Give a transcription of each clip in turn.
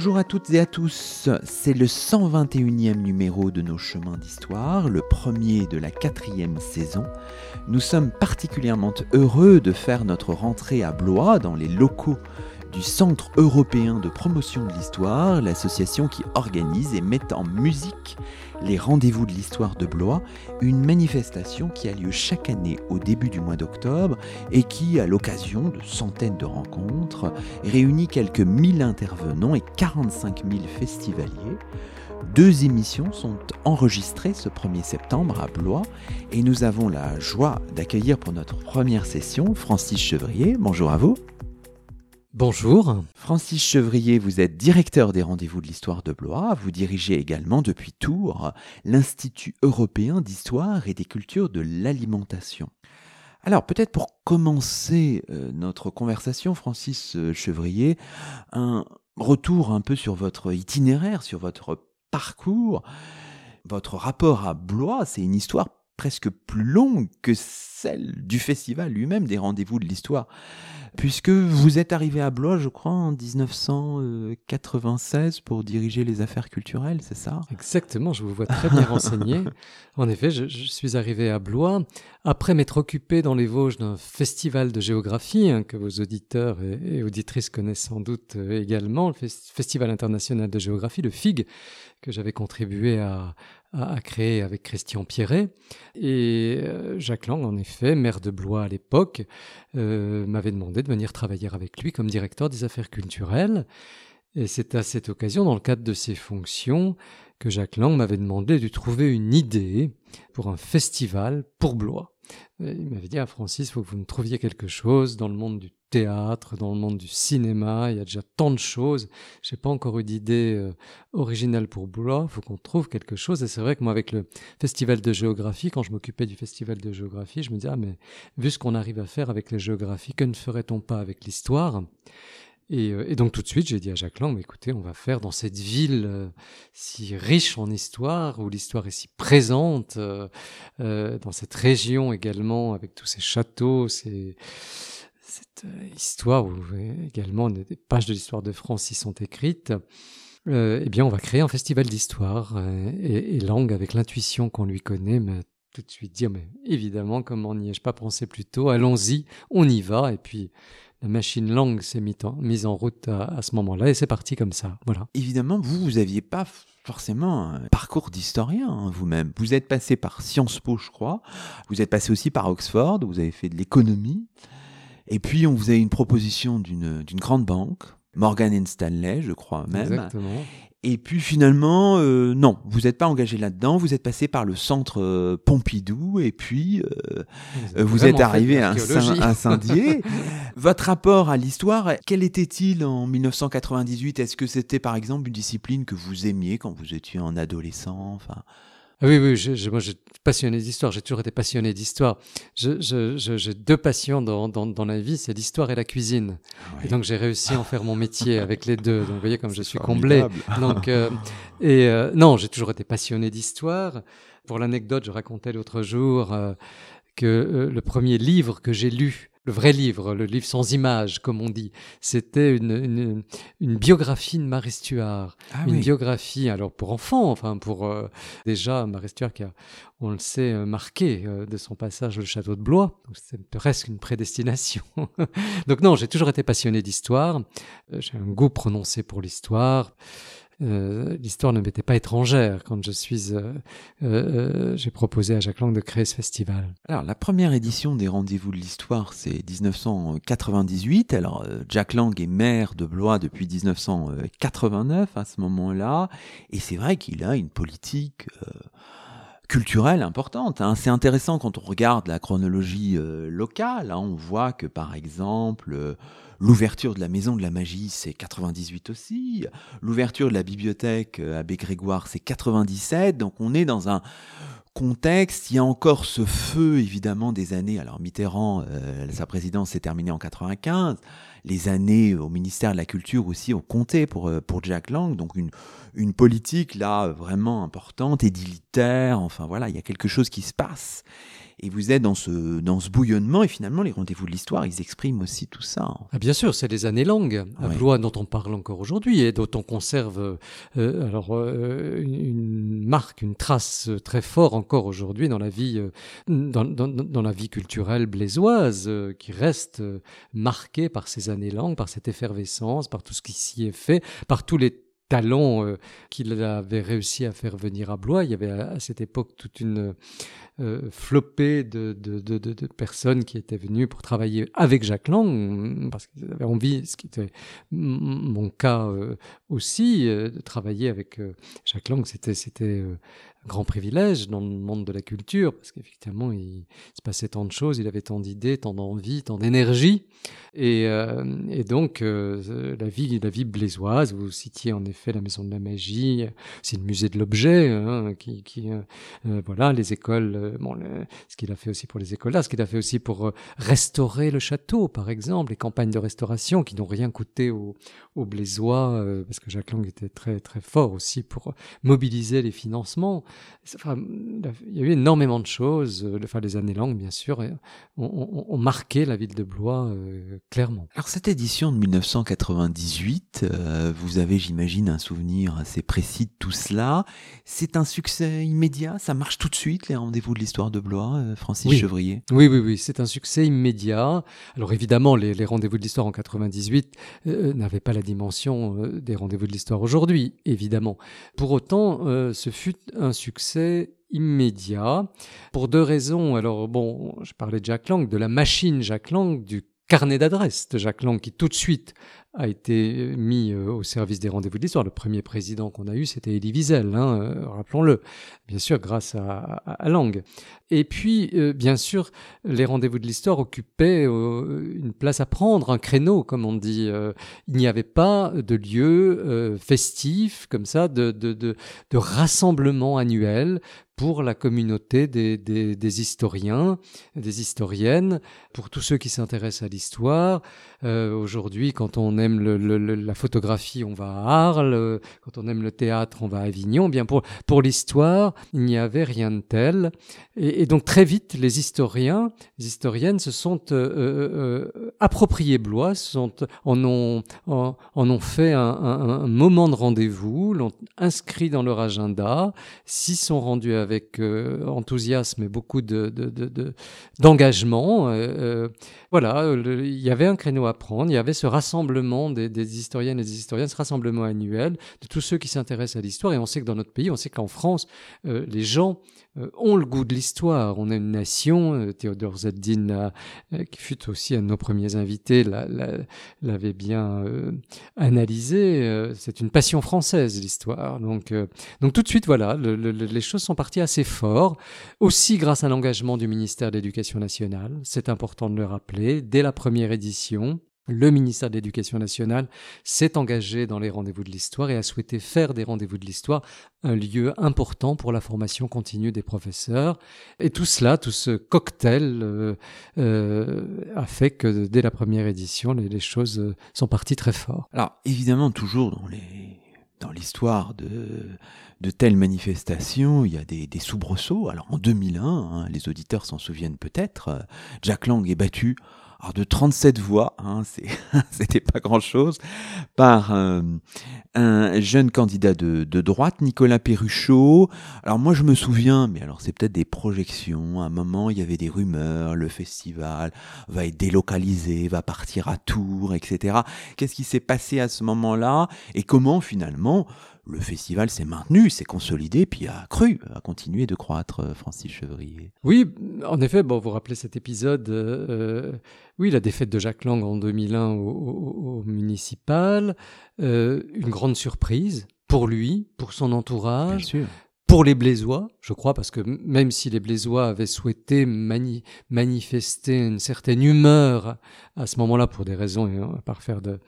Bonjour à toutes et à tous, c'est le 121e numéro de nos chemins d'histoire, le premier de la quatrième saison. Nous sommes particulièrement heureux de faire notre rentrée à Blois dans les locaux du Centre européen de promotion de l'histoire, l'association qui organise et met en musique les rendez-vous de l'histoire de Blois, une manifestation qui a lieu chaque année au début du mois d'octobre et qui, à l'occasion de centaines de rencontres, réunit quelques mille intervenants et 45 000 festivaliers. Deux émissions sont enregistrées ce 1er septembre à Blois et nous avons la joie d'accueillir pour notre première session Francis Chevrier. Bonjour à vous. Bonjour. Francis Chevrier, vous êtes directeur des rendez-vous de l'histoire de Blois. Vous dirigez également depuis Tours l'Institut européen d'histoire et des cultures de l'alimentation. Alors peut-être pour commencer euh, notre conversation, Francis Chevrier, un retour un peu sur votre itinéraire, sur votre parcours. Votre rapport à Blois, c'est une histoire presque plus longue que celle du festival lui-même, des rendez-vous de l'histoire puisque vous êtes arrivé à Blois, je crois, en 1996 pour diriger les affaires culturelles, c'est ça? Exactement, je vous vois très bien renseigné. En effet, je, suis arrivé à Blois après m'être occupé dans les Vosges d'un festival de géographie hein, que vos auditeurs et, auditrices connaissent sans doute euh, également, le Festival international de géographie, le FIG, que j'avais contribué à, à, créer avec Christian Pierret. Et euh, Jacques Lang, en effet, maire de Blois à l'époque, euh, m'avait demandé de venir travailler avec lui comme directeur des affaires culturelles. Et c'est à cette occasion, dans le cadre de ses fonctions, que Jacques Lang m'avait demandé de trouver une idée pour un festival pour Blois. Il m'avait dit, à ah, Francis, il faut que vous me trouviez quelque chose dans le monde du théâtre, dans le monde du cinéma. Il y a déjà tant de choses. J'ai pas encore eu d'idée euh, originale pour Blois. Faut qu'on trouve quelque chose. Et c'est vrai que moi, avec le festival de géographie, quand je m'occupais du festival de géographie, je me disais, ah, mais vu ce qu'on arrive à faire avec les géographies, que ne ferait-on pas avec l'histoire? Euh, et, donc tout de suite, j'ai dit à Jacques Lang, écoutez, on va faire dans cette ville euh, si riche en histoire, où l'histoire est si présente, dans cette région également, avec tous ces châteaux, ces, cette histoire où également des pages de l'histoire de France y sont écrites. eh bien, on va créer un festival d'histoire et, et Lang, avec l'intuition qu'on lui connaît, m'a tout de suite dit, mais évidemment, comment n'y ai-je pas pensé plus tôt? Allons-y, on y va. Et puis, la machine langue s'est mise en, route à, ce moment-là et c'est parti comme ça. Voilà. Évidemment, vous, vous n'aviez pas forcément un parcours d'historien hein, vous-même. Vous êtes passé par Sciences Po, je crois. Vous êtes passé aussi par Oxford, vous avez fait de l'économie. Et puis, on vous a une proposition d'une grande banque, Morgan Stanley, je crois même. Exactement. Et puis finalement, euh, non, vous n'êtes pas engagé là-dedans, vous êtes passé par le centre euh, Pompidou et puis euh, vous, êtes arrivé à, Saint-Dié. Votre rapport à l'histoire, quel était-il en 1998 Est-ce que c'était par exemple une discipline que vous aimiez quand vous étiez en adolescent? Enfin, ah oui, oui, je, moi, j'ai passionné d'histoire. J'ai toujours été passionné d'histoire. j'ai deux passions dans, dans, la vie, c'est l'histoire et la cuisine. Et donc, j'ai réussi à en faire mon métier avec les deux. Donc, vous voyez comme je suis comblé. Donc, euh, et euh, non, j'ai toujours été passionné d'histoire. Pour l'anecdote, je racontais l'autre jour euh, que le premier livre que j'ai lu le vrai livre, le livre sans images, comme on dit. C'était une, une, biographie de Marie Stuart. Ah une biographie, alors pour enfants, enfin pour euh, déjà Marie Stuart qui a, on le sait, euh, marqué euh, de son passage au château de Blois. C'est presque une prédestination. Donc non, j'ai toujours été passionné d'histoire. J'ai un goût prononcé pour l'histoire. Euh, l'histoire ne m'était pas étrangère quand je suis, euh, euh, j'ai proposé à Jacques Lang de créer ce festival. Alors la première édition des Rendez-vous de l'Histoire, c'est 1998. Alors Jack Lang est maire de Blois depuis 1989 à ce moment-là, et c'est vrai qu'il a une politique culturelle importante. Hein. C'est intéressant quand on regarde la chronologie locale. Hein. On voit que par exemple L'ouverture de la Maison de la Magie, c'est 98 aussi. L'ouverture de la bibliothèque euh, Abbé Grégoire, c'est 97. Donc on est dans un contexte, il y a encore ce feu évidemment des années. Alors Mitterrand, euh, sa présidence s'est terminée en 95. Les années au ministère de la Culture aussi ont compté pour, euh, pour Jack Lang. Donc une, une politique là vraiment importante, édilitaire. Enfin voilà, il y a quelque chose qui se passe. Et vous êtes dans ce, dans ce bouillonnement, et finalement, les rendez-vous de l'histoire, ils expriment aussi tout ça. Ah bien sûr, c'est les années longues à Blois dont on parle encore aujourd'hui, et dont on conserve euh, alors euh, une, marque, une trace très forte encore aujourd'hui dans la vie, euh, dans, dans, dans, la vie culturelle blésoise, qui reste marquée par ces années longues, par cette effervescence, par tout ce qui s'y est fait, par tous les talents qu'il avait réussi à faire venir à Blois. Il y avait à cette époque toute une euh, de, personnes qui étaient venues pour travailler avec Jacques Lang, parce qu'ils avaient envie, ce qui était mon cas euh, aussi, euh, de travailler avec Jacques Lang. C'était, c'était grand privilège dans le monde de la culture, parce qu'effectivement, il, se passait tant de choses, il avait tant d'idées, tant d'envie, tant d'énergie. Et, euh, donc, euh, la vie, la vie blésoise, vous citiez en effet la Maison de la Magie, c'est le musée de l'objet, hein, qui, euh, voilà, les écoles, ce qu'il a fait aussi pour les écoles là, ce qu'il a fait aussi pour restaurer le château, par exemple, les campagnes de restauration qui n'ont rien coûté aux, aux Blésois, parce que Jacques Lang était très, très fort aussi pour mobiliser les financements il y a eu énormément de choses. Euh, enfin, les années longues, bien sûr, ont, marqué la ville de Blois euh, clairement. Alors, cette édition de 1998, euh, vous avez, j'imagine, un souvenir assez précis de tout cela. C'est un succès immédiat? Ça marche tout de suite, les rendez-vous de l'histoire de Blois, Francis Chevrier Oui, oui, oui, c'est un succès immédiat. Alors, évidemment, les, les rendez-vous de l'histoire en 98 n'avaient pas la dimension des rendez-vous de l'histoire aujourd'hui, évidemment. Pour autant, ce fut un succès immédiat pour deux raisons. Alors bon, je parlais de Jack Lang, de la machine Jack Lang, du carnet d'adresse de Jacques Lang qui tout de suite a été mis euh, au service des rendez-vous de l'histoire. Le premier président qu'on a eu, c'était Elie Wiesel, hein, euh, rappelons-le, bien sûr grâce à, à, Lang. Et puis, euh, bien sûr, les rendez-vous de l'histoire occupaient une place à prendre, un créneau, comme on dit. il n'y avait pas de lieu festif, comme ça, de, rassemblement annuel pour la communauté des, historiens, des historiennes, pour tous ceux qui s'intéressent à l'histoire. Euh, Aujourd'hui, quand on aime la photographie, on va à Arles. Quand on aime le théâtre, on va à Avignon. Bien pour l'histoire, il n'y avait rien de tel. Et, donc très vite, les historiens, les historiennes se sont euh, euh, euh appropriés Blois, sont, en ont en, ont fait un, un, un moment de rendez-vous, l'ont inscrit dans leur agenda, s'y sont rendus avec avec euh, enthousiasme et beaucoup d'engagement. De, euh, euh, voilà, il y avait un créneau à prendre, il y avait ce rassemblement des, des historiennes et des historiens, ce rassemblement annuel de tous ceux qui s'intéressent à l'histoire. Et on sait que dans notre pays, on sait qu'en France, les gens ont le goût de l'histoire. On a une nation, Théodore Zeddin, qui fut aussi un de nos premiers invités, l'avait bien analysé. C'est une passion française, l'histoire. Donc, donc tout de suite, voilà, le, les choses sont parties assez fort, aussi grâce à l'engagement du ministère de l'Éducation nationale, c'est important de le rappeler, dès la première édition. Le ministère de l'Éducation nationale s'est engagé dans les rendez-vous de l'histoire et a souhaité faire des rendez-vous de l'histoire un lieu important pour la formation continue des professeurs. Et tout cela, tout ce cocktail euh, euh, a fait que dès la première édition, les, choses sont parties très fort. Alors évidemment, toujours dans l'histoire de, telles manifestations, il y a des, des soubresauts. Alors en 2001, hein, les auditeurs s'en souviennent peut-être, euh, Jack Lang est battu alors de 37 voix, hein, c'était pas grand-chose, par euh, un jeune candidat de, de, droite, Nicolas Perruchot. Alors moi je me souviens, mais alors c'est peut-être des projections, à un moment il y avait des rumeurs, le festival va être délocalisé, va partir à Tours, etc. Qu'est-ce qui s'est passé à ce moment-là? Et comment finalement le festival s'est maintenu, s'est consolidé, puis a cru, a continué de croître, euh, Francis Chevrier. Oui, en effet, bon, vous rappelez cet épisode, euh, euh, oui, la défaite de Jacques Lang en 2001 au, municipal, une grande surprise pour lui, pour son entourage, pour les Blésois, je crois, parce que même si les Blésois avaient souhaité manifester une certaine humeur à ce moment-là, pour des raisons, et on va pas de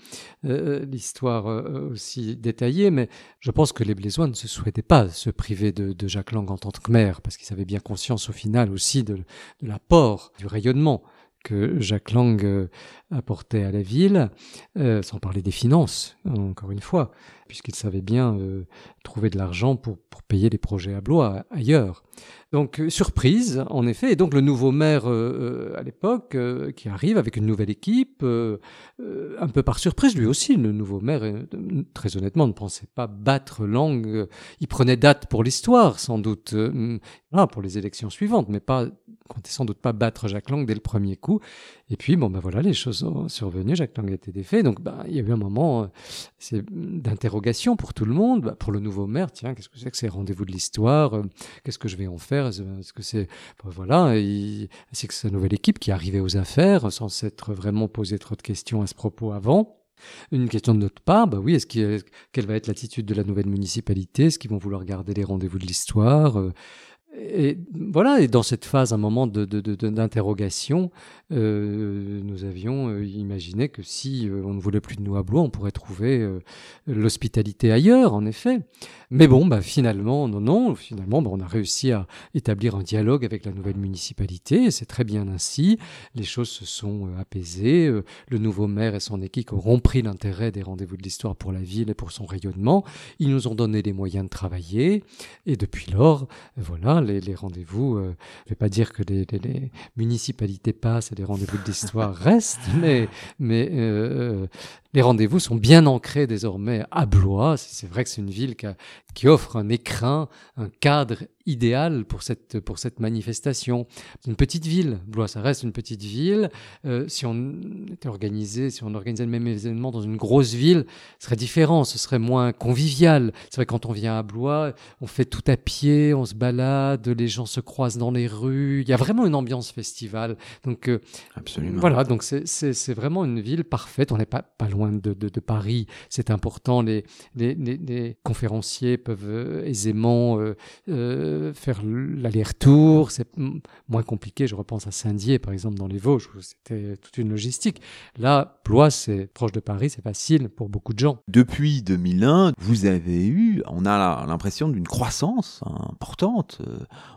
euh, l'histoire euh, aussi détaillée, mais je pense que les Blésois ne se souhaitaient pas se priver de, Jacques Lang en tant que maire, parce qu'ils avaient bien conscience au final aussi de, l'apport, du rayonnement que Jacques Lang euh, apportait à la ville, sans parler des finances, encore une fois puisqu'il savait bien euh, trouver de l'argent pour, pour, payer les projets à Blois ailleurs. Donc euh, surprise, en effet, et donc le nouveau maire euh, à l'époque qui arrive avec une nouvelle équipe, un peu par surprise lui aussi, le nouveau maire, très honnêtement, ne pensait pas battre Langue. Il prenait date pour l'histoire, sans doute, pour les élections suivantes, mais pas comptait sans doute pas battre Jacques Lang dès le premier coup. Et puis, bon, ben voilà, les choses sont survenues, Jacques Lang a été défait. Donc, ben, il y a eu un moment euh, d'interrogation pour tout le monde. Ben, pour le nouveau maire, tiens, qu'est-ce que c'est que ces rendez-vous de l'histoire euh, Qu'est-ce que je vais en faire Est-ce que c'est. Voilà, c'est que cette nouvelle équipe qui arrivait aux affaires sans s'être vraiment posé trop de questions à ce propos avant. Une question de notre part, bah oui, est-ce quelle va être l'attitude de la nouvelle municipalité? Est-ce qu'ils vont vouloir garder les rendez-vous de l'histoire? Euh, et voilà, et dans cette phase, un moment d'interrogation, euh, nous avions euh, imaginé que si euh, on ne voulait plus de nous à Blois, on pourrait trouver l'hospitalité ailleurs, en effet. Mais bon, bah, finalement, non, non, finalement, bah, on a réussi à établir un dialogue avec la nouvelle municipalité, et c'est très bien ainsi. Les choses se sont apaisées, le nouveau maire et son équipe auront pris l'intérêt des rendez-vous de l'histoire pour la ville et pour son rayonnement. Ils nous ont donné les moyens de travailler, et depuis lors, voilà, les, rendez-vous, euh, je ne vais pas dire que les, municipalités passent et les rendez-vous de l'histoire restent, mais, mais euh, les rendez-vous sont bien ancrés désormais à Blois. C'est vrai que c'est une ville qui, offre un écrin, un cadre idéal pour cette, pour cette manifestation. Une petite ville, Blois, ça reste une petite ville. Euh, si on était organisé, si on organisait le même événement dans une grosse ville, ce serait différent, ce serait moins convivial. C'est vrai quand on vient à Blois, on fait tout à pied, on se balade, les gens se croisent dans les rues. Il y a vraiment une ambiance festival. Donc, euh, Absolument. Voilà, donc c'est vraiment une ville parfaite. On n'est pas, pas loin de, Paris, c'est important. Les, conférenciers peuvent euh, aisément euh, euh, faire l'aller-retour. C'est moins compliqué. Je repense à Saint-Dié, par exemple, dans les Vosges, où c'était toute une logistique. Là, Blois, c'est proche de Paris, c'est facile pour beaucoup de gens. Depuis 2001, vous avez eu, on a l'impression d'une croissance importante.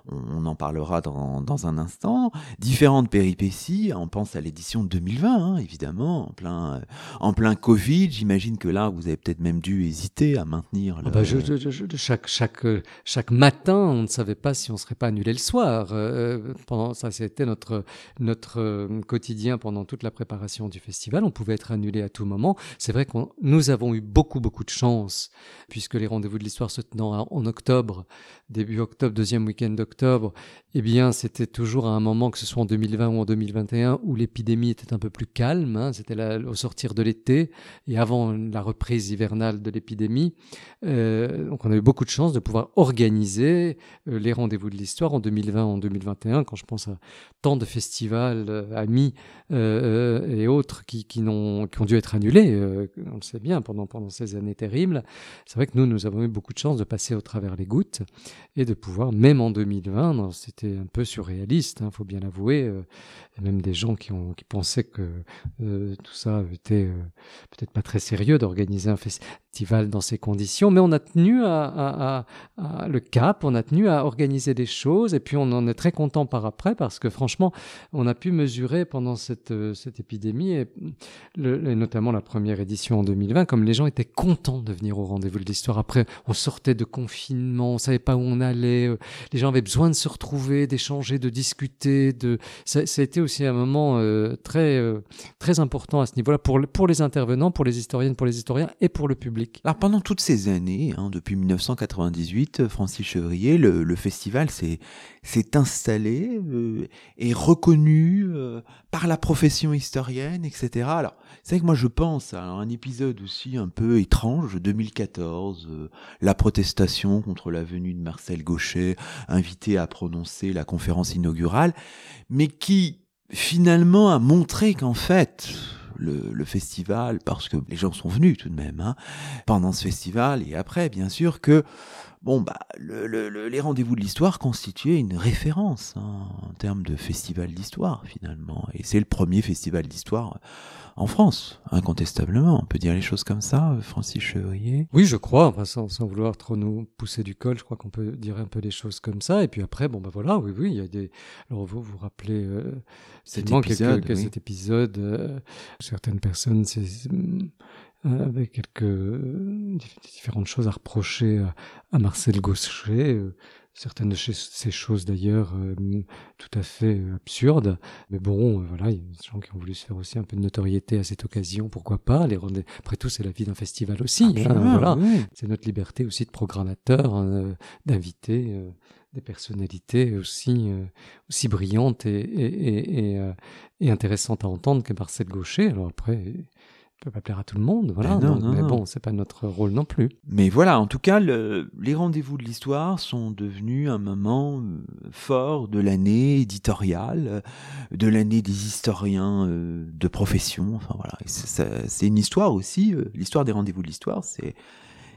On en parlera dans, dans, un instant. Différentes péripéties. On pense à l'édition 2020, hein, évidemment, en plein, en plein Covid, j'imagine que là, vous avez peut-être même dû hésiter à maintenir. Ah bah, chaque, chaque, chaque matin, on ne savait pas si on serait pas annulé le soir. Euh, pendant ça, c'était notre notre euh, quotidien pendant toute la préparation du festival. On pouvait être annulé à tout moment. C'est vrai que nous avons eu beaucoup beaucoup de chance puisque les rendez-vous de l'histoire se tenant en octobre, début octobre, deuxième week-end d'octobre, eh bien, c'était toujours à un moment, que ce soit en 2020 ou en 2021, où l'épidémie était un peu plus calme. Hein. c'était au sortir de l'été et avant la reprise hivernale de l'épidémie. Euh, donc, on a eu beaucoup de chance de pouvoir organiser euh, les rendez-vous de l'histoire en 2020, en 2021. Quand je pense à tant de festivals euh, amis et autres qui, qui, ont, qui ont dû être annulés, on le sait bien, pendant, pendant ces années terribles. C'est vrai que nous, nous avons eu beaucoup de chance de passer au travers les gouttes et de pouvoir, même en 2020, c'était un peu surréaliste, il hein, faut bien l'avouer. Même des gens qui, ont, qui pensaient que tout ça était peut-être pas très sérieux d'organiser un festival dans ces conditions, mais on a tenu à, le cap, on a tenu à organiser des choses, et puis on en est très content par après, parce que franchement, on a pu mesurer pendant cette, cette épidémie, et, notamment la première édition en 2020, comme les gens étaient contents de venir au rendez-vous de l'histoire. Après, on sortait de confinement, on savait pas où on allait, les gens avaient besoin de se retrouver d'échanger, de discuter. De... Ça, a été aussi un moment euh, très, euh, très important à ce niveau-là pour, pour les intervenants, pour les historiennes, pour les historiens et pour le public. Alors pendant toutes ces années, hein, depuis 1998, Francis Chevrier, le, festival s'est installé euh, et reconnu par la profession historienne, etc. Alors c'est vrai que moi je pense à un épisode aussi un peu étrange, 2014, la protestation contre la venue de Marcel Gauchet, invité à prononcer la conférence inaugurale, mais qui finalement a montré qu'en fait, le, festival, parce que les gens sont venus tout de même, hein, pendant ce festival et après, bien sûr, que bon, bah, les rendez-vous de l'histoire constituaient une référence hein, en termes de festival d'histoire, finalement. Et c'est le premier festival d'histoire en France, incontestablement. On peut dire les choses comme ça, Francis Chevrier? Oui, je crois, sans, vouloir trop nous pousser du col, je crois qu'on peut dire un peu les choses comme ça. Et puis après, bon, bah voilà, oui, oui, il y a des. Alors, vous vous rappelez euh, cet épisode, que, cet épisode, euh, certaines personnes, c'est euh, avec quelques euh, différentes choses à reprocher à, Marcel Gaucher. Euh, certaines de ces choses d'ailleurs tout à fait absurdes. Mais bon, voilà, il y a des gens qui ont voulu se faire aussi un peu de notoriété à cette occasion, pourquoi pas les rendre... Après tout, c'est la vie d'un festival aussi. Hein, voilà. C'est notre liberté aussi de programmateur, d'inviter des personnalités aussi, aussi brillantes et, et, et, et, intéressantes à entendre que Marcel Gaucher. Alors après, peut pas plaire à tout le monde, voilà. Ben mais bon, c'est pas notre rôle non plus. Mais voilà, en tout cas, les rendez-vous de l'histoire sont devenus un moment euh, fort de l'année éditoriale, euh, de l'année des historiens euh, de profession. Enfin voilà, c'est une histoire aussi. L'histoire des rendez-vous de l'histoire, c'est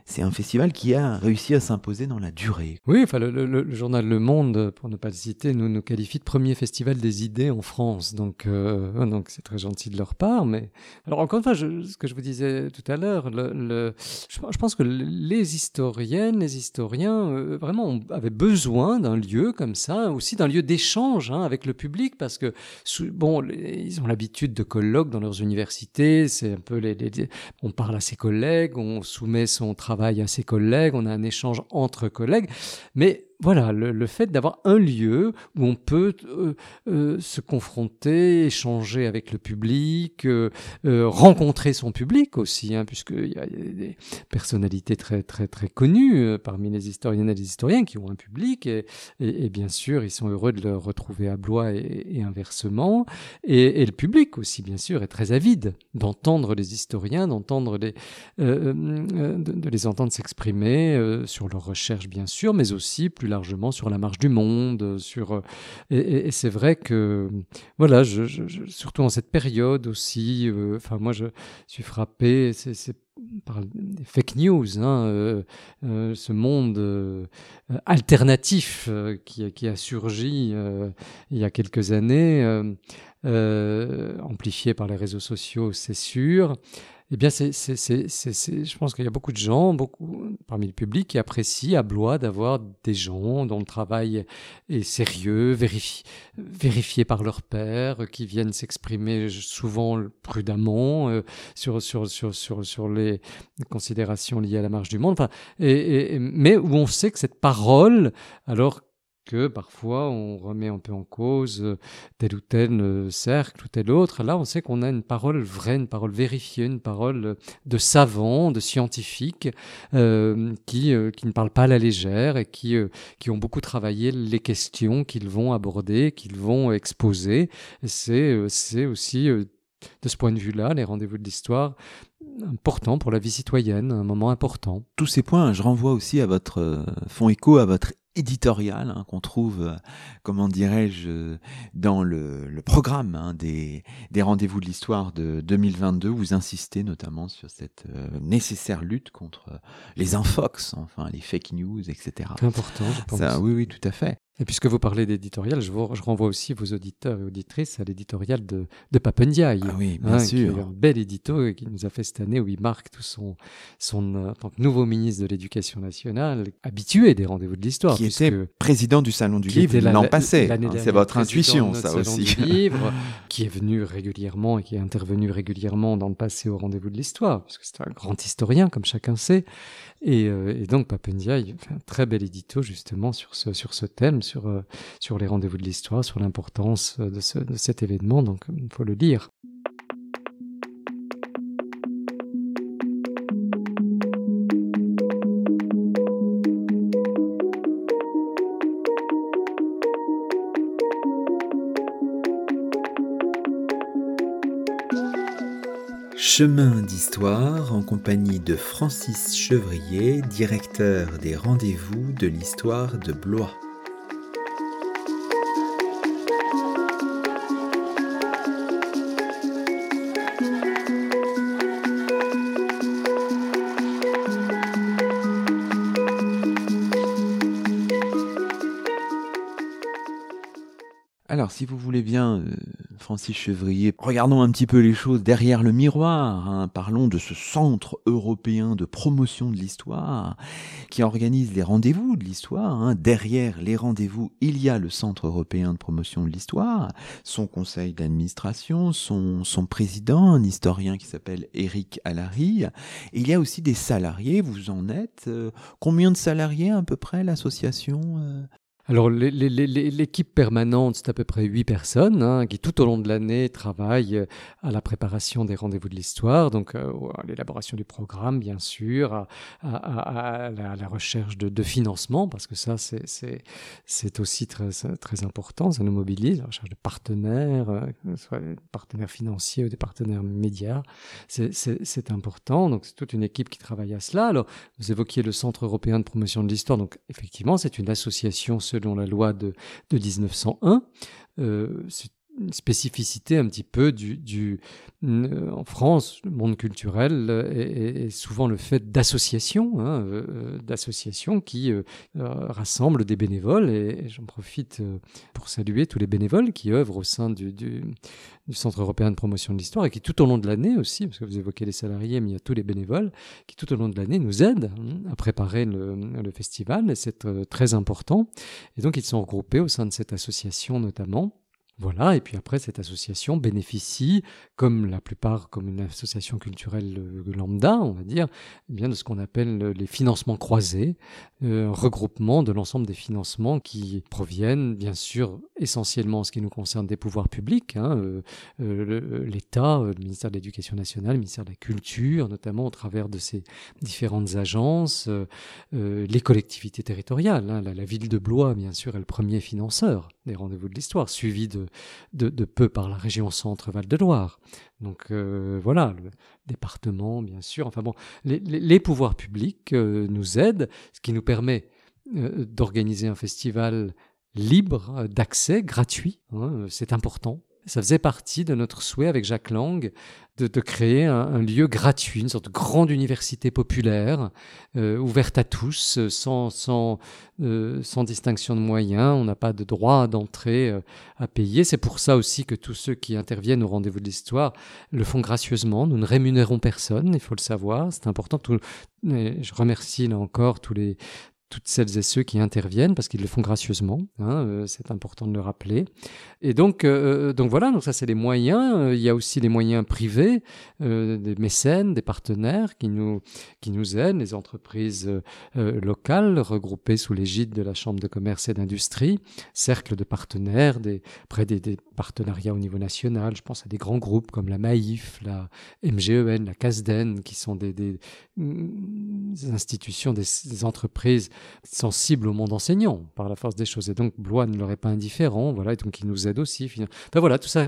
c'est un festival qui a réussi à s'imposer dans la durée. Oui, enfin, le, journal Le Monde, pour ne pas le citer, nous, nous qualifie de premier festival des idées en France. Donc, euh, donc c'est très gentil de leur part. Mais alors, encore une fois, ce que je vous disais tout à l'heure, je, pense que les historiennes, les historiens, euh, vraiment, avaient besoin d'un lieu comme ça, aussi d'un lieu d'échange hein, avec le public, parce que bon, ils ont l'habitude de colloques dans leurs universités. C'est un peu les, on parle à ses collègues, on soumet son travail à ses collègues, on a un échange entre collègues, mais voilà, le, fait d'avoir un lieu où on peut euh, euh, se confronter, échanger avec le public, euh, rencontrer son public aussi, hein, puisqu'il y, a des personnalités très très très connues parmi les historiennes et les historiens qui ont un public, et, bien sûr, ils sont heureux de le retrouver à Blois et, inversement, et, le public aussi, bien sûr, est très avide d'entendre les historiens, d'entendre les, de, les entendre s'exprimer sur leurs recherches, bien sûr, mais aussi plus largement sur la marche du monde, sur euh, et, c'est vrai que voilà, surtout en cette période aussi. Euh, moi, je suis frappé. C'est par des fake news, hein, euh, ce monde alternatif qui, qui, a surgi il y a quelques années, amplifié par les réseaux sociaux, c'est sûr. Eh bien, c'est, c'est, c'est, je pense qu'il y a beaucoup de gens, beaucoup parmi le public, qui apprécient à Blois d'avoir des gens dont le travail est sérieux, vérifié, vérifié par leur père, qui viennent s'exprimer souvent prudemment euh, sur, sur, sur, sur, sur les considérations liées à la marche du monde. Enfin, et, mais où on sait que cette parole, alors que parfois on remet un peu en cause euh, tel ou tel euh, cercle ou tel autre. Là, on sait qu'on a une parole vraie, une parole vérifiée, une parole euh, de savant, de scientifique, qui, qui ne parle pas à la légère et qui, qui ont beaucoup travaillé les questions qu'ils vont aborder, qu'ils vont exposer. C'est, c'est aussi de ce point de vue-là, les rendez-vous de l'histoire, important pour la vie citoyenne, un moment important. Tous ces points, je renvoie aussi à votre, font écho à votre éditorial hein, qu'on trouve, euh, comment dirais-je, dans le, programme hein, des, des rendez-vous de l'histoire de 2022. Vous insistez notamment sur cette euh, nécessaire lutte contre les infox, enfin les fake news, etc. Important, je pense. oui, oui, tout à fait. Et puisque vous parlez d'éditorial, je, je, renvoie aussi vos auditeurs et auditrices à l'éditorial de, de Papendiaï. Ah oui, bien hein, sûr. Qui est un bel édito et qui nous a fait cette année où il marque tout son, son euh, tant que nouveau ministre de l'Éducation nationale, habitué des rendez-vous de l'histoire. Qui était président du Salon du Livre l'an passé. Hein, c'est votre intuition, ça aussi. Du livre, qui est venu régulièrement et qui est intervenu régulièrement dans le passé au rendez-vous de l'histoire, parce que c'est un grand historien, comme chacun sait. Et, euh, et donc Papendiaï fait un très bel édito justement sur ce, sur ce thème sur, euh, sur les rendez-vous de l'histoire, sur l'importance euh, de, de cet événement, donc il faut le lire. Chemin d'histoire en compagnie de Francis Chevrier, directeur des rendez-vous de l'histoire de Blois. Alors, si vous voulez bien, euh, Francis Chevrier, regardons un petit peu les choses derrière le miroir. Hein. Parlons de ce centre européen de promotion de l'histoire qui organise les rendez-vous de l'histoire. Hein. Derrière les rendez-vous, il y a le centre européen de promotion de l'histoire, son conseil d'administration, son, président, un historien qui s'appelle Eric Allary. il y a aussi des salariés, vous en êtes. Euh, combien de salariés à peu près l'association euh? Alors l'équipe permanente, c'est à peu près huit personnes hein, qui tout au long de l'année travaillent euh, à la préparation des rendez-vous de l'histoire, donc euh, à l'élaboration du programme bien sûr, à, la, recherche de, financement, parce que ça c'est aussi très, important, ça nous mobilise, la recherche de partenaires, euh, soit des partenaires financiers ou des partenaires médias, c'est important, donc c'est toute une équipe qui travaille à cela. Alors vous évoquiez le Centre européen de promotion de l'histoire, donc effectivement c'est une association selon la loi de, de 1901. Euh, c'est une spécificité un petit peu du, du euh, en France, le monde culturel est, souvent le fait d'associations, hein, euh, d'associations qui rassemblent des bénévoles. Et, j'en profite pour saluer tous les bénévoles qui œuvrent au sein du, du, du Centre européen de promotion de l'histoire et qui tout au long de l'année aussi, parce que vous évoquez les salariés, mais il y a tous les bénévoles, qui tout au long de l'année nous aident hein, à préparer le, le festival, et c'est euh, très important. Et donc ils sont regroupés au sein de cette association notamment. Voilà, et puis après, cette association bénéficie, comme la plupart, comme une association culturelle euh, lambda, on va dire, eh bien de ce qu'on appelle les financements croisés, euh, regroupement de l'ensemble des financements qui proviennent, bien sûr, essentiellement en ce qui nous concerne des pouvoirs publics, hein, euh, euh l'État, le ministère de l'Éducation nationale, le ministère de la Culture, notamment au travers de ces différentes agences, les collectivités territoriales. Hein, la, la ville de Blois, bien sûr, est le premier financeur des rendez-vous de l'histoire, suivi de de, peu par la région centre-Val de Loire. Donc euh, voilà, le département, bien sûr. Enfin bon, les, pouvoirs publics euh, nous aident, ce qui nous permet euh, d'organiser un festival libre d'accès, gratuit. Hein, c'est important. Ça faisait partie de notre souhait avec Jacques Lang de, créer un, lieu gratuit, une sorte de grande université populaire, euh, ouverte à tous, sans, sans, euh, sans distinction de moyens. On n'a pas de droit d'entrée euh, à payer. C'est pour ça aussi que tous ceux qui interviennent au rendez-vous de l'histoire le font gracieusement. Nous ne rémunérons personne, il faut le savoir. C'est important. Je remercie là encore tous les, toutes celles et ceux qui interviennent parce qu'ils le font gracieusement. Hein, euh, c'est important de le rappeler. Et donc, euh, euh, donc voilà. Donc ça, c'est les moyens. Il y a aussi les moyens privés, des mécènes, des partenaires qui nous qui nous aident, les entreprises locales regroupées sous l'égide de la Chambre de commerce et d'industrie, cercle de partenaires, des près des, partenariats au niveau national. Je pense à des grands groupes comme la Maïf, la MGEN, la CASDEN, qui sont des, des institutions, des entreprises sensible au monde enseignant par la force des choses. Et donc Blois ne leur est pas indifférent, voilà, et donc il nous aide aussi. Enfin voilà, tout ça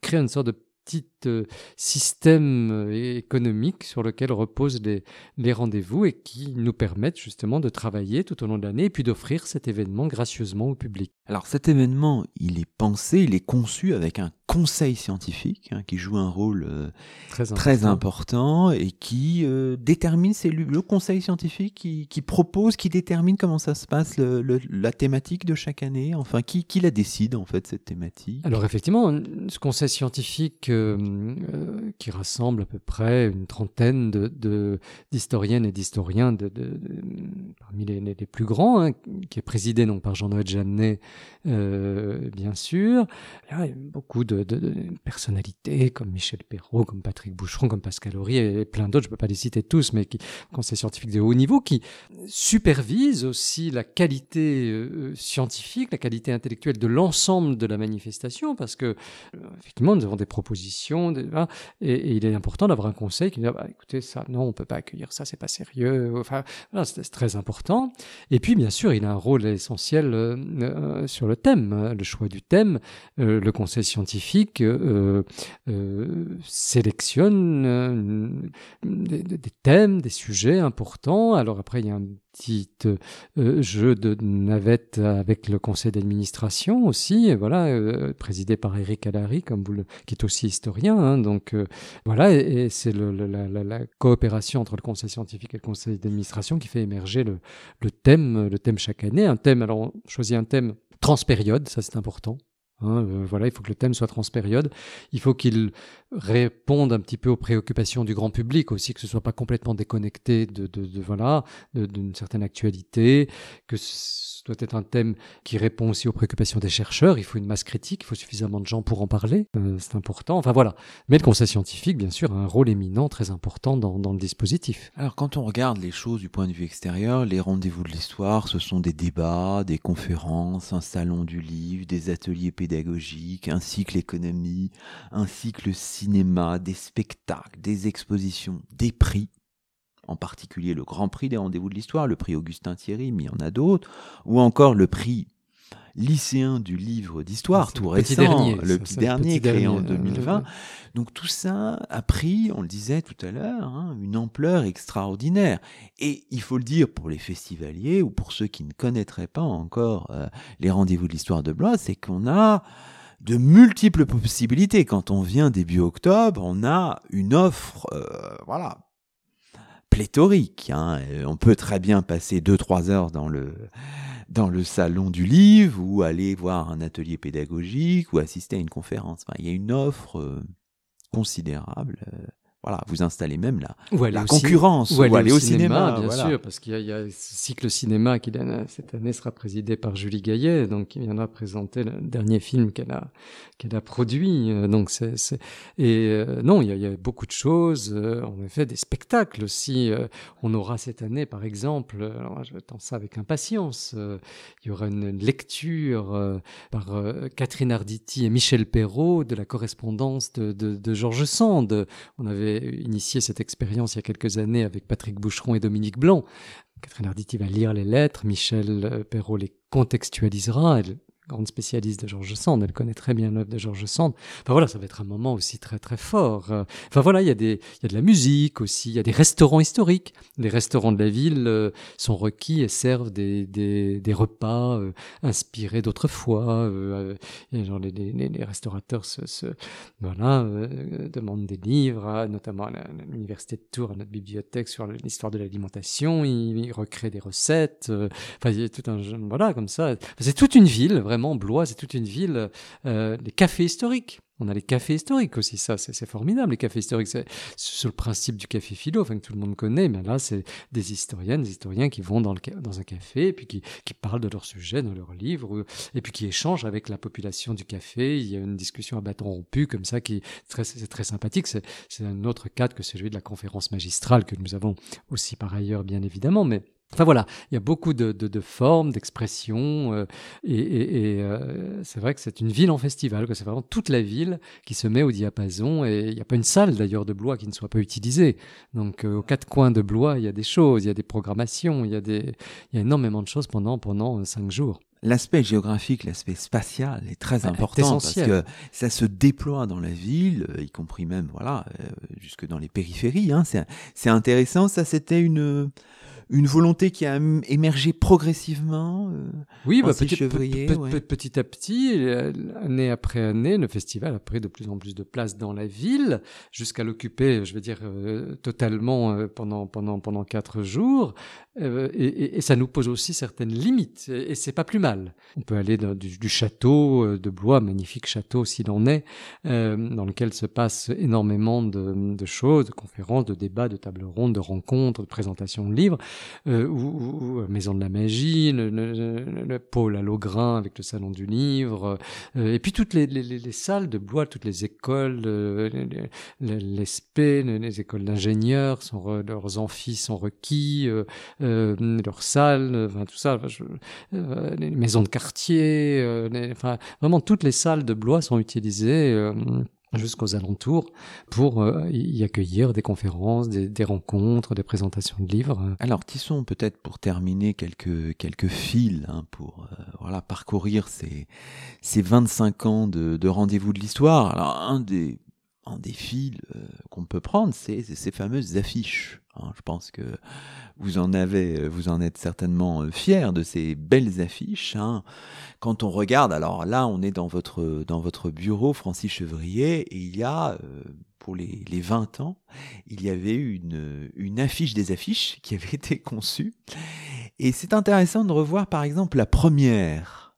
crée une sorte de petit euh, système euh, économique sur lequel reposent les, les rendez-vous et qui nous permettent justement de travailler tout au long de l'année et puis d'offrir cet événement gracieusement au public. Alors cet événement, il est pensé, il est conçu avec un conseil scientifique hein, qui joue un rôle euh, très, important. et qui euh, détermine, c'est le conseil scientifique qui, qui, propose, qui détermine comment ça se passe, le, la thématique de chaque année, enfin qui, qui, la décide en fait cette thématique? Alors effectivement, ce conseil scientifique euh, qui rassemble à peu près une trentaine d'historiennes de, et d'historiens de, parmi les, les, plus grands, hein, qui est présidé donc par Jean-Noël Jeannet, bien sûr. Il y a beaucoup de de, personnalités comme Michel Perrault, comme Patrick Boucheron, comme Pascal Horry et plein d'autres, je ne peux pas les citer tous, mais qui, conseils scientifiques de haut niveau, qui supervisent aussi la qualité euh, scientifique, la qualité intellectuelle de l'ensemble de la manifestation, parce que, euh, effectivement, nous avons des propositions, et, il est important d'avoir un conseil qui dit, ah bah, écoutez, ça, non, on ne peut pas accueillir ça, c'est pas sérieux, enfin, c'est très important. Et puis, bien sûr, il a un rôle essentiel euh, sur le thème, hein, le choix du thème, le conseil scientifique euh, euh, sélectionne euh, des, thèmes, des sujets importants. Alors après, il y a un petit jeu de navette avec le conseil d'administration aussi, voilà, présidé par Eric Allary, qui est aussi historien. Hein. donc voilà, et, c'est la, coopération entre le conseil scientifique et le conseil d'administration qui fait émerger le, le thème, le thème chaque année. Un thème, alors on choisit un thème transpériode, ça c'est important. Hein, voilà, il faut que le thème soit transpériode. Il faut qu'il réponde un petit peu aux préoccupations du grand public aussi, que ce soit pas complètement déconnecté de voilà, d'une certaine actualité, que ce doit être un thème qui répond aussi aux préoccupations des chercheurs. Il faut une masse critique, il faut suffisamment de gens pour en parler, euh, c'est important. Enfin voilà. Mais le conseil scientifique, bien sûr, a un rôle éminent, très important dans, dans le dispositif. Alors quand on regarde les choses du point de vue extérieur, les rendez-vous de l'histoire, ce sont des débats, des conférences, un salon du livre, des ateliers pédagogiques, un cycle économie, un cycle cinéma, des spectacles, des expositions, des prix. En particulier le Grand Prix des rendez-vous de l'histoire, le prix Augustin Thierry, mais il y en a d'autres, ou encore le prix lycéen du livre d'histoire, tout récent, le petit dernier créé en 2020. Donc tout ça a pris, on le disait tout à l'heure, hein, une ampleur extraordinaire. Et il faut le dire pour les festivaliers ou pour ceux qui ne connaîtraient pas encore euh, les rendez-vous de l'histoire de Blois, c'est qu'on a de multiples possibilités. Quand on vient début octobre, on a une offre, euh, voilà, pléthorique. Hein. On peut très bien passer 2-3 heures dans le, dans le salon du livre ou aller voir un atelier pédagogique ou assister à une conférence. il y a une offre euh, considérable. Voilà, vous installez même la, la concurrence, ou aller, au, cinéma, bien sûr, parce qu'il y, a ce cycle cinéma qui cette année sera présidé par Julie Gaillet, donc qui viendra présenter le dernier film qu'elle a qu'elle a produit. Euh, donc c'est et euh, non, il y, a, il y, a, beaucoup de choses. Euh, en effet, des spectacles aussi. on aura cette année, par exemple, alors je attends ça avec impatience. il y aura une lecture par Catherine Arditi et Michel Perrault de la correspondance de, de, de Georges Sand. On avait initié cette expérience il y a quelques années avec Patrick Boucheron et Dominique Blanc. Catherine Arditi va lire les lettres, Michel Perrault les contextualisera, elle grande spécialiste de Georges Sand, elle connaît très bien l'œuvre de Georges Sand. Enfin voilà, ça va être un moment aussi très très fort. Enfin voilà, il y a des, il y a de la musique aussi, il y a des restaurants historiques. Les restaurants de la ville euh, sont requis et servent des, des, repas euh, inspirés d'autrefois. Euh, genre les, les, restaurateurs se, voilà demandent des livres, notamment à l'université de Tours, à notre bibliothèque sur l'histoire de l'alimentation. Ils, ils, recréent des recettes. enfin, il y a tout un voilà comme ça. c'est toute une ville vraiment Blois, c'est toute une ville, euh, les cafés historiques. On a les cafés historiques aussi, ça, c'est formidable. Les cafés historiques, c'est sur le principe du café philo, enfin que tout le monde connaît, mais là, c'est des historiennes, des historiens qui vont dans, un café, et puis qui, parlent de leur sujet, dans leurs livres, et puis qui échangent avec la population du café. Il y a une discussion à bâton rompu, comme ça, qui c'est très, sympathique. C'est un autre cadre que celui de la conférence magistrale que nous avons aussi par ailleurs, bien évidemment, mais Enfin voilà, il y a beaucoup de, de, de formes, d'expressions, euh, et, et, euh, c'est vrai que c'est une ville en festival, que c'est vraiment toute la ville qui se met au diapason, et il n'y a pas une salle d'ailleurs de Blois qui ne soit pas utilisée. Donc euh, aux quatre coins de Blois, il y a des choses, il y a des programmations, il y a, des, il y a énormément de choses pendant, pendant cinq jours. L'aspect géographique, l'aspect spatial est très important parce que ça se déploie dans la ville, y compris même voilà jusque dans les périphéries. Hein. C'est intéressant. Ça, c'était une une volonté qui a émergé progressivement euh, Oui, bah, petit, petit, à petit, euh, année après année, le festival a pris de plus en plus de place dans la ville, jusqu'à l'occuper, je veux dire, euh, totalement pendant, pendant, pendant quatre jours. Et, et, ça nous pose aussi certaines limites, et, c'est pas plus mal. On peut aller du, château de Blois, magnifique château s'il en est, dans lequel se passe énormément de, choses, de conférences, de débats, de tables rondes, de rencontres, de présentations de livres euh, ou, Maison de la Magie, le, le, pôle à Logrin avec le salon du livre, euh, et puis toutes les, les, les, salles de Blois, toutes les écoles, euh, l'ESP, les, écoles d'ingénieurs, leurs amphis sont requis, euh, euh, leurs salles, tout ça, les maisons de quartier, enfin vraiment toutes les salles de Blois sont utilisées jusqu'aux alentours pour euh, y accueillir des conférences, des, rencontres, des présentations de livres. Alors tissons peut-être pour terminer quelques quelques fils hein, pour euh, voilà parcourir ces ces 25 ans de, de rendez-vous de l'histoire? Alors un des un des fils euh, qu'on peut prendre, c'est ces fameuses affiches. Hein. je pense que vous en avez, vous en êtes certainement euh, fiers de ces belles affiches. Hein. Quand on regarde, alors là, on est dans votre dans votre bureau, Francis Chevrier, et il y a euh, pour les, les 20 ans, il y avait une, une affiche des affiches qui avait été conçue. Et c'est intéressant de revoir, par exemple, la première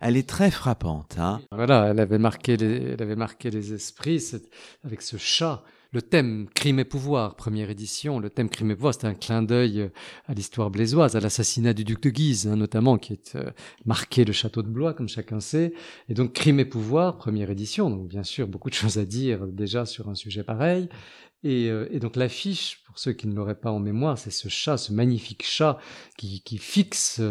Elle est très frappante. Hein voilà, elle avait marqué les, elle avait marqué les esprits avec ce chat le thème crime et pouvoir, première édition, le thème crime et pouvoir, c'était un clin d'œil euh, à l'histoire blésoise, à l'assassinat du duc de Guise, hein, notamment, qui est euh, marqué le château de Blois, comme chacun sait. Et donc, crime et pouvoir, première édition. Donc, bien sûr, beaucoup de choses à dire déjà sur un sujet pareil. Et, euh, donc l'affiche, pour ceux qui ne l'auraient pas en mémoire, c'est ce chat, ce magnifique chat qui, fixe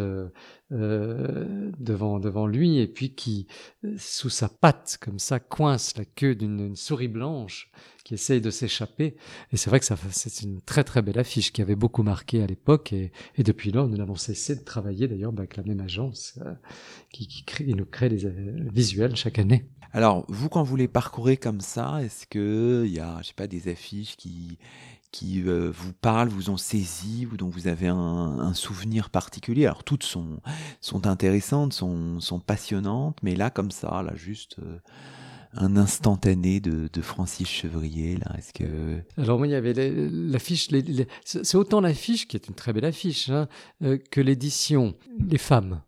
euh, devant, devant lui et puis qui, sous sa patte, comme ça, coince la queue d'une souris blanche qui essaye de s'échapper. Et c'est vrai que c'est une très très belle affiche qui avait beaucoup marqué à l'époque. Et, et, depuis lors, nous n'avons cessé de travailler d'ailleurs avec la même agence qui, qui, crée, nous crée des visuels chaque année. Alors, vous, quand vous les parcourez comme ça, est-ce qu'il y a, je sais pas, des affiches qui, qui euh, vous parlent, vous ont saisi, ou dont vous avez un, souvenir particulier. Alors, toutes sont, intéressantes, sont, passionnantes, mais là, comme ça, là, juste... Euh, un instantané de, de, Francis Chevrier là Est-ce que alors moi il y avait l'affiche, c'est autant l'affiche qui est une très belle affiche hein, euh, que l'édition, les femmes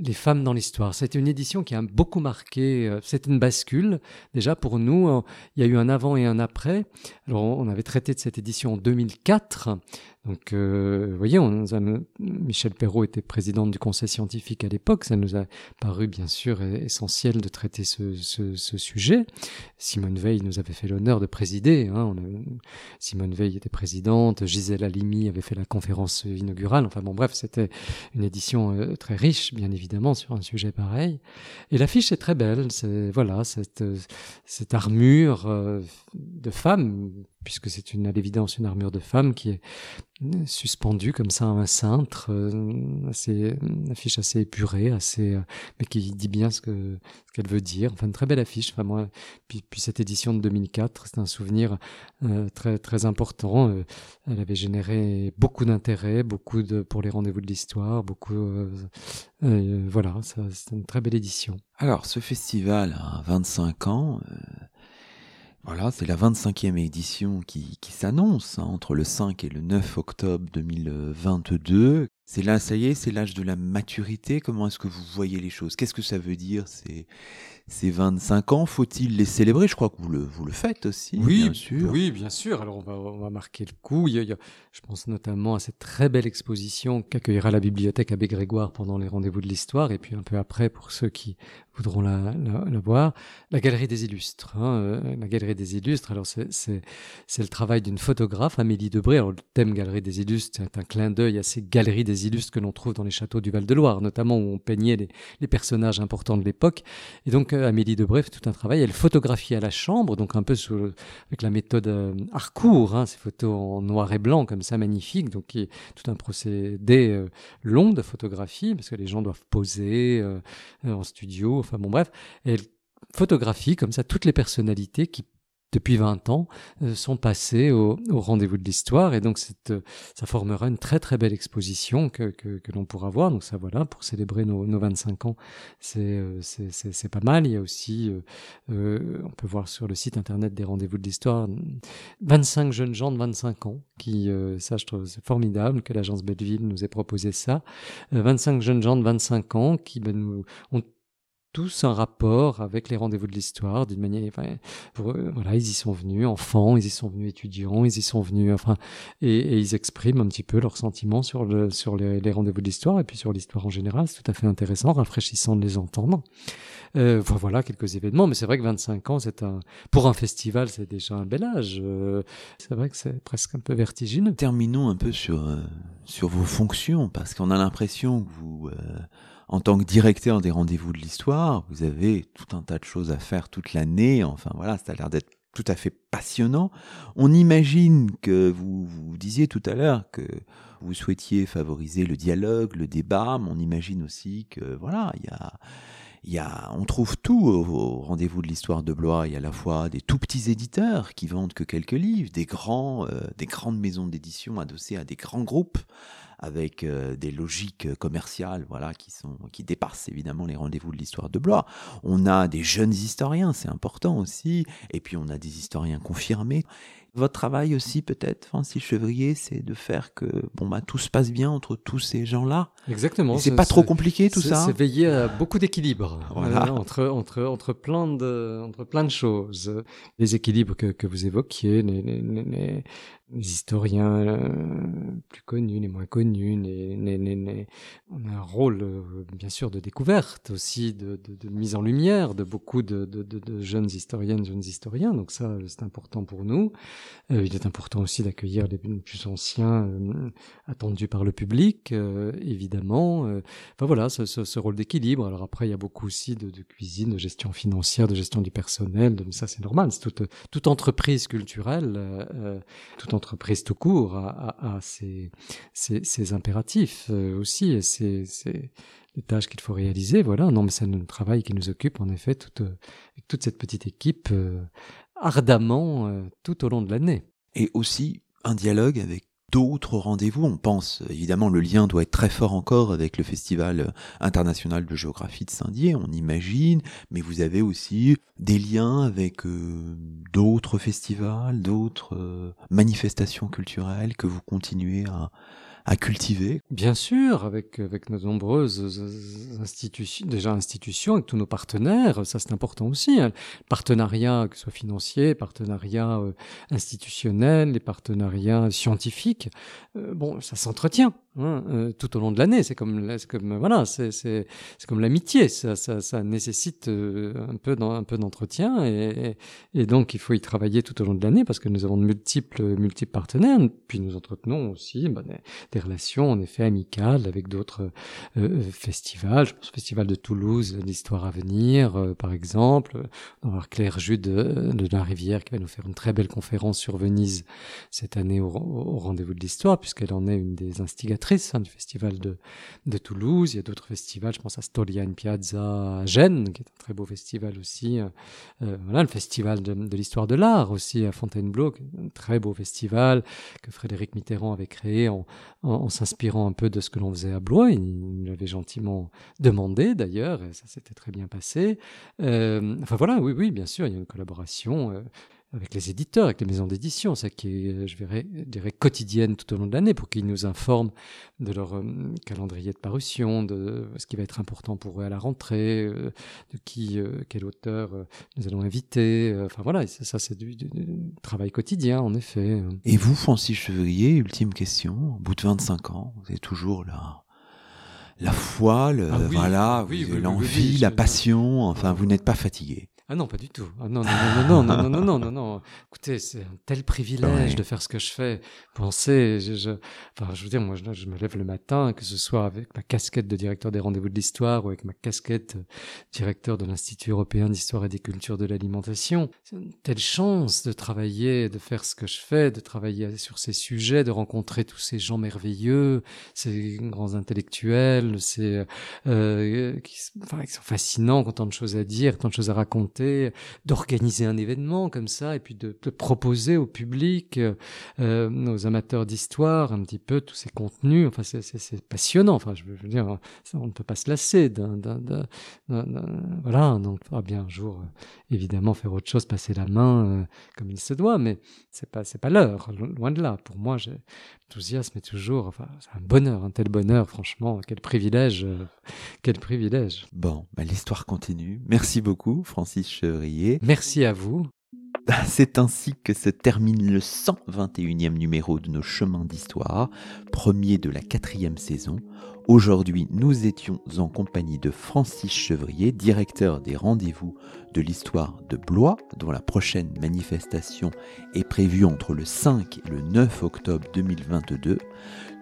les femmes dans l'histoire. C'est une édition qui a beaucoup marqué. Euh, c'est une bascule. Déjà pour nous, euh, il y a eu un avant et un après. Alors on avait traité de cette édition en 2004. Donc, euh, vous voyez, on, Michel Perrault était présidente du conseil scientifique à l'époque. Ça nous a paru bien sûr essentiel de traiter ce, ce, ce sujet. Simone Veil nous avait fait l'honneur de présider. Hein. On Simone Veil était présidente. Gisèle Halimi avait fait la conférence inaugurale. Enfin bon, bref, c'était une édition euh, très riche, bien évidemment, sur un sujet pareil. Et l'affiche est très belle. C'est voilà cette, cette armure euh, de femme puisque c'est une, à l'évidence une armure de femme qui est suspendue comme ça à un cintre, euh, assez, une affiche assez épurée, assez, euh, mais qui dit bien ce que ce qu'elle veut dire. Enfin, une très belle affiche. Enfin, moi, puis, puis cette édition de 2004, c'est un souvenir euh, très très important. elle avait généré beaucoup d'intérêt, beaucoup de pour les rendez-vous de l'histoire, beaucoup. voilà, c'est une très belle édition. Alors, ce festival a 25 ans. Voilà, c'est la 25e édition qui, s'annonce hein, entre le 5 et le 9 octobre 2022. C'est là, ça y est, c'est l'âge de la maturité. Comment est-ce que vous voyez les choses? Qu'est-ce que ça veut dire C'est ces 25 ans, faut-il les célébrer? Je crois que vous le, vous le faites aussi, oui, bien sûr. Oui, bien sûr. Alors on va, on va marquer le coup. Il y a, je pense notamment à cette très belle exposition qu'accueillera la bibliothèque Abbé Grégoire pendant les rendez-vous de l'histoire, et puis un peu après pour ceux qui voudront la, la, voir, la Galerie des Illustres. Hein, euh, la Galerie des Illustres, alors c'est, c'est, c'est le travail d'une photographe, Amélie Debré. Alors le thème Galerie des Illustres, c'est un clin d'œil à ces galeries des illustres que l'on trouve dans les châteaux du Val-de-Loire, notamment où on peignait les, personnages importants de l'époque. Et donc Amélie Debré fait tout un travail. Elle photographie à la chambre, donc un peu avec la méthode euh, Harcourt, hein, ces photos en noir et blanc comme ça, magnifiques. Donc y a tout un procédé euh, long de photographie, parce que les gens doivent poser euh, en studio, enfin bon bref. elle photographie comme ça toutes les personnalités qui depuis 20 ans, euh, sont passés au, rendez-vous de l'histoire. Et donc, cette, euh, ça formera une très très belle exposition que, que, que l'on pourra voir. Donc ça, voilà, pour célébrer nos, nos 25 ans, euh, c'est, c'est, pas mal. Il y a aussi, euh, on peut voir sur le site internet des rendez-vous de l'histoire, 25 jeunes gens de 25 ans qui, ça je trouve c'est formidable que l'agence Belleville nous ait proposé ça. 25 jeunes gens de 25 ans qui ben, nous ont tous un rapport avec les rendez-vous de l'histoire d'une manière voilà ils y sont venus enfants ils y sont venus étudiants ils y sont venus enfin et, ils expriment un petit peu leurs sentiments sur le sur les, rendez-vous de l'histoire et puis sur l'histoire en général. C'est tout à fait intéressant rafraîchissant de les entendre. Euh, voilà quelques événements mais c'est vrai que 25 ans c'est un pour un festival c'est déjà un bel âge. Euh, c'est vrai que c'est presque un peu vertigineux. Terminons un peu sur euh, vos fonctions parce qu'on a l'impression que vous en tant que directeur des rendez-vous de l'histoire, vous avez tout un tas de choses à faire toute l'année. Enfin voilà, ça a l'air d'être tout à fait passionnant. On imagine que vous, vous disiez tout à l'heure que vous souhaitiez favoriser le dialogue, le débat, mais on imagine aussi que voilà, il y a y a, on trouve tout au, rendez-vous de l'histoire de Blois. Il y a à la fois des tout petits éditeurs qui vendent que quelques livres, des grands, euh, des grandes maisons d'édition adossées à des grands groupes avec euh, des logiques commerciales, voilà, qui sont, qui dépassent évidemment les rendez-vous de l'histoire de Blois. On a des jeunes historiens, c'est important aussi, et puis on a des historiens confirmés. Votre travail aussi, peut-être, Francis Chevrier, c'est de faire que bon bah tout se passe bien entre tous ces gens-là. Exactement. C'est pas trop compliqué tout ça. C'est veiller à beaucoup d'équilibre voilà. entre entre entre plein de entre plein de choses. Les équilibres que, que vous évoquiez, les, les, les, les historiens euh, plus connus, les moins connus, les, les, les, on a un rôle euh, bien sûr de découverte aussi, de, de, de mise en lumière de beaucoup de, de, jeunes historiennes, jeunes historiens. Donc ça, c'est important pour nous. Euh, il est important aussi d'accueillir les plus anciens attendus par le public, évidemment. Enfin voilà, ce, ce, ce rôle d'équilibre. Alors après, il y a beaucoup aussi de, cuisine, de gestion financière, de gestion du personnel. Ça, c'est normal. C'est toute, toute entreprise culturelle, toute entreprise tout court a, ses, impératifs euh, aussi et les tâches qu'il faut réaliser. Voilà, non, mais c'est un travail qui nous occupe en effet toute, toute cette petite équipe euh, ardemment euh, tout au long de l'année. Et aussi un dialogue avec d'autres rendez-vous. On pense, évidemment, le lien doit être très fort encore avec le Festival international de géographie de Saint-Dié, on imagine, mais vous avez aussi des liens avec euh, d'autres festivals, d'autres euh, manifestations culturelles que vous continuez à, à cultiver Bien sûr, avec, avec nos nombreuses institutions, déjà institutions, avec tous nos partenaires, ça c'est important aussi. Hein. Partenariats, que ce soit financiers, partenariats euh, institutionnels, les partenariats scientifiques, euh, bon, ça s'entretient hein, euh, tout au long de l'année. C'est comme, voilà, c'est c'est comme l'amitié. Ça, ça, ça, nécessite un peu un peu d'entretien et, et, donc il faut y travailler tout au long de l'année parce que nous avons de multiples multiples partenaires. Puis nous entretenons aussi bah, des relations en effet amicales avec d'autres euh, euh, festivals. Je pense au festival de Toulouse, l'histoire à venir, euh, par exemple. On va Claire Jude de, la Rivière qui va nous faire une très belle conférence sur Venise cette année au, rendez-vous de l'histoire, puisqu'elle en est une des instigatrices hein, du festival de, Toulouse. Il y a d'autres festivals, je pense à Stolia in Piazza à Gênes, qui est un très beau festival aussi. voilà, le festival de, l'histoire de l'art aussi à Fontainebleau, un très beau festival que Frédéric Mitterrand avait créé en, s'inspirant un peu de ce que l'on faisait à Blois. Il l'avait gentiment demandé d'ailleurs, et ça s'était très bien passé. Euh, enfin voilà, oui, oui, bien sûr, il y a une collaboration. Euh, avec les éditeurs, avec les maisons d'édition, ça qui est, je dirais, dirais quotidienne tout au long de l'année, pour qu'ils nous informent de leur euh, calendrier de parution, de ce qui va être important pour eux à la rentrée, euh, de qui, euh, quel auteur nous allons inviter. Enfin voilà, ça, c'est du, travail quotidien, en effet. Et vous, Francis Chevrier, ultime question, au bout de 25 ans, vous êtes toujours là la foi, le, ah voilà, l'envie, la passion, enfin, vous n'êtes pas fatigué. Ah non, pas du tout. Ah non, non, non, non, non, non, non, non, non, Écoutez, c'est un tel privilège de faire ce que je fais. Pensez, je, je, enfin, je veux dire, moi, je, je, me lève le matin, que ce soit avec ma casquette de directeur des rendez-vous de l'histoire ou avec ma casquette de directeur de l'Institut européen d'histoire et des cultures de l'alimentation. C'est une telle chance de travailler, de faire ce que je fais, de travailler sur ces sujets, de rencontrer tous ces gens merveilleux, ces grands intellectuels, ces, euh, qui, enfin, qui sont fascinants, qui ont tant de choses à dire, tant de choses à raconter d'organiser un événement comme ça, et puis de, proposer au public, euh, aux amateurs d'histoire, un petit peu tous ces contenus. Enfin, c'est passionnant. Enfin, je veux dire, on ne peut pas se lasser voilà. Donc, il faudra bien un jour, euh, évidemment, faire autre chose, passer la main euh, comme il se doit, mais c'est pas, c'est pas l'heure. Loin de là. Pour moi, l'enthousiasme est toujours, enfin, un bonheur, un tel bonheur, franchement, quel privilège, quel privilège. Bon, bah, l'histoire continue. Merci beaucoup, Francis Chevrier. Merci à vous. C'est ainsi que se termine le 121e numéro de nos chemins d'histoire, premier de la quatrième saison. Aujourd'hui, nous étions en compagnie de Francis Chevrier, directeur des rendez-vous de l'histoire de Blois, dont la prochaine manifestation est prévue entre le 5 et le 9 octobre 2022.